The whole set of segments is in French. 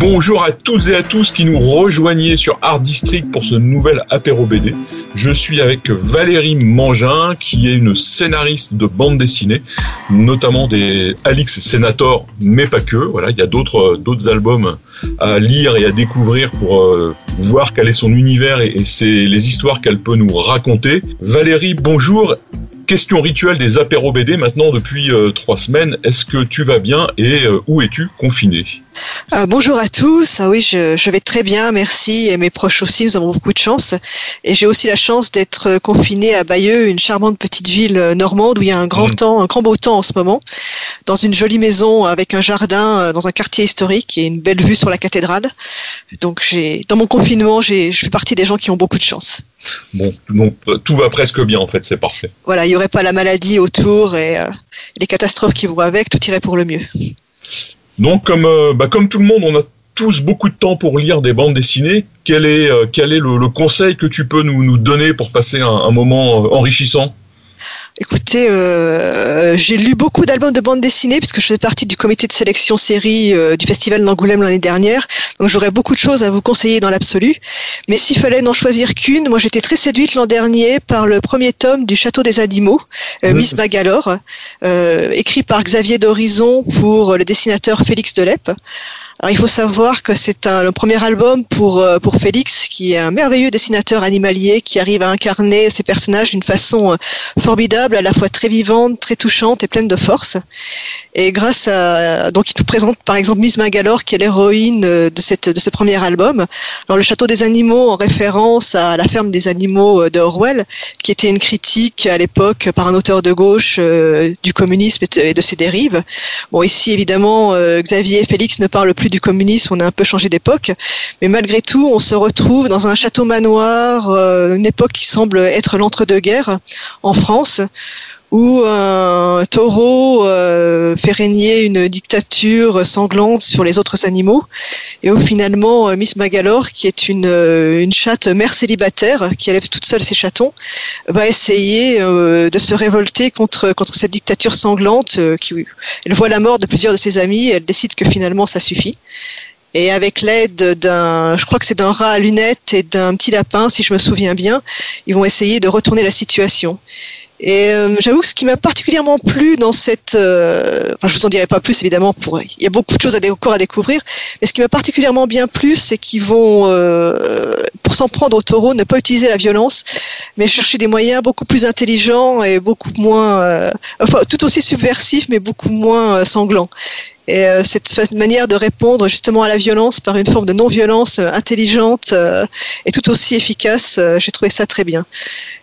Bonjour à toutes et à tous qui nous rejoignez sur Art District pour ce nouvel apéro BD. Je suis avec Valérie Mangin qui est une scénariste de bande dessinée, notamment des Alix Senator, mais pas que. Voilà, il y a d'autres d'autres albums à lire et à découvrir pour euh, voir quel est son univers et, c'est les histoires qu'elle peut nous raconter. Valérie, bonjour question rituelle des apéros BD maintenant depuis euh, trois semaines. Est-ce que tu vas bien et euh, où es-tu confiné? Euh, bonjour à tous. Ah oui, je, je, vais très bien, merci. Et mes proches aussi, nous avons beaucoup de chance. Et j'ai aussi la chance d'être confiné à Bayeux, une charmante petite ville normande où il y a un grand mmh. temps, un grand beau temps en ce moment, dans une jolie maison avec un jardin dans un quartier historique et une belle vue sur la cathédrale. Donc j'ai, dans mon confinement, j'ai, je fais partie des gens qui ont beaucoup de chance. Bon, donc tout va presque bien en fait, c'est parfait. Voilà, il n'y aurait pas la maladie autour et euh, les catastrophes qui vont avec, tout irait pour le mieux. Donc comme, euh, bah, comme tout le monde, on a tous beaucoup de temps pour lire des bandes dessinées. Quel est, euh, le, conseil que tu peux nous, donner pour passer un, moment enrichissant? Écoutez, euh, j'ai lu beaucoup d'albums de bande dessinée puisque je faisais partie du comité de sélection série euh, du festival d'Angoulême l'année dernière. Donc j'aurais beaucoup de choses à vous conseiller dans l'absolu. Mais s'il fallait n'en choisir qu'une, moi j'étais très séduite l'an dernier par le premier tome du Château des Animaux, euh, Miss Magalore, euh, écrit par Xavier d'Horizon pour le dessinateur Félix Delep. Alors, il faut savoir que c'est un, le premier album pour, pour Félix, qui est un merveilleux dessinateur animalier qui arrive à incarner ses personnages d'une façon euh, à la fois très vivante, très touchante et pleine de force. Et grâce à, donc il nous présente par exemple Miss Magalore, qui est l'héroïne euh, de, cette, de ce premier album. Alors, le château des animaux, en référence à la ferme des animaux de Orwell, qui était une critique à l'époque par un auteur de gauche du communisme et de ses dérives. Bon, ici, évidemment, Xavier et Félix ne parlent plus du communisme, on a un peu changé d'époque, mais malgré tout, on se retrouve dans un château manoir, euh, une époque qui semble être l'entre-deux-guerres en France, où un taureau euh, fait régner une dictature sanglante sur les autres animaux, et où finalement euh, Miss Magalore, qui est une, euh, une chatte mère célibataire qui élève toute seule ses chatons, va essayer euh, de se révolter contre contre cette dictature sanglante. Qui, elle voit la mort de plusieurs de ses amis, elle décide que finalement ça suffit. Et avec l'aide d'un, je crois que c'est d'un rat à lunettes et d'un petit lapin, si je me souviens bien, ils vont essayer de retourner la situation. Et euh, j'avoue que ce qui m'a particulièrement plu dans cette, euh, enfin je vous en dirai pas plus évidemment, pour il y a beaucoup de choses encore à découvrir, mais ce qui m'a particulièrement bien plu, c'est qu'ils vont, euh, pour s'en prendre au taureau, ne pas utiliser la violence, mais chercher des moyens beaucoup plus intelligents et beaucoup moins, euh, enfin tout aussi subversifs, mais beaucoup moins euh, sanglants. Et euh, cette manière de répondre justement à la violence par une forme de non-violence intelligente est tout aussi efficace. J'ai trouvé ça très bien.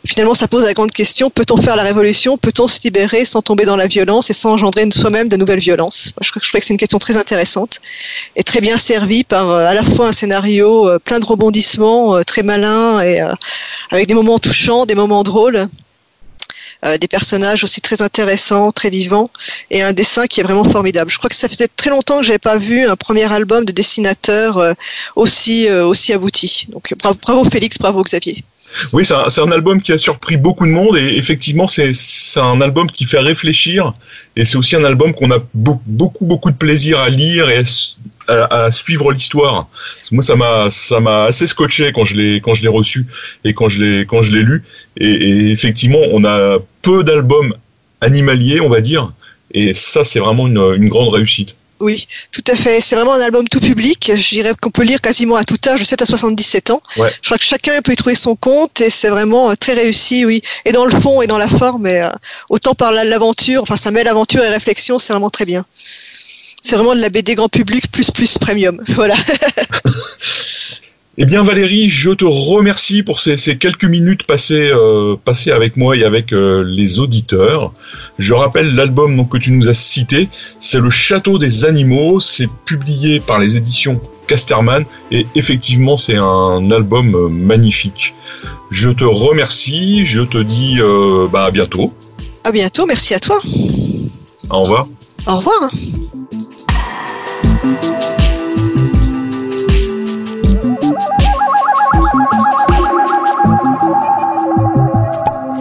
Finalement, ça pose la grande question peut-on faire la révolution Peut-on se libérer sans tomber dans la violence et sans engendrer soi-même de nouvelles violences? Je crois que c'est une question très intéressante et très bien servie par à la fois un scénario plein de rebondissements, très malin et avec des moments touchants, des moments drôles euh, des personnages aussi très intéressants, très vivants, et un dessin qui est vraiment formidable. Je crois que ça faisait très longtemps que j'avais pas vu un premier album de dessinateur euh, aussi euh, aussi abouti. Donc bravo Félix, bravo Xavier. Oui, c'est un, un, album qui a surpris beaucoup de monde et effectivement, c'est un album qui fait réfléchir et c'est aussi un album qu'on a beaucoup, beaucoup, de plaisir à lire et à, à suivre l'histoire. Moi, ça m'a, ça m'a assez scotché quand je l'ai, quand je l'ai reçu et quand je l'ai, quand je l'ai lu. Et, et, effectivement, on a peu d'albums animaliers, on va dire, et ça, c'est vraiment une, une grande réussite. Oui, tout à fait. C'est vraiment un album tout public. Je dirais qu'on peut lire quasiment à tout âge, de 7 à 77 ans. Ouais. Je crois que chacun peut y trouver son compte et c'est vraiment très réussi, oui. Et dans le fond et dans la forme, et, euh, autant par l'aventure, enfin ça met l'aventure et réflexion, c'est vraiment très bien. C'est vraiment de la BD grand public plus plus premium. Voilà. Eh bien Valérie, je te remercie pour ces, ces quelques minutes passées, euh, passées avec moi et avec euh, les auditeurs. Je rappelle l'album donc, que tu nous as cité, c'est Le Château des Animaux, c'est publié par les éditions Casterman et effectivement c'est un album euh, magnifique. Je te remercie, je te dis euh, bah, à bientôt. À bientôt, merci à toi. Au revoir. Au revoir.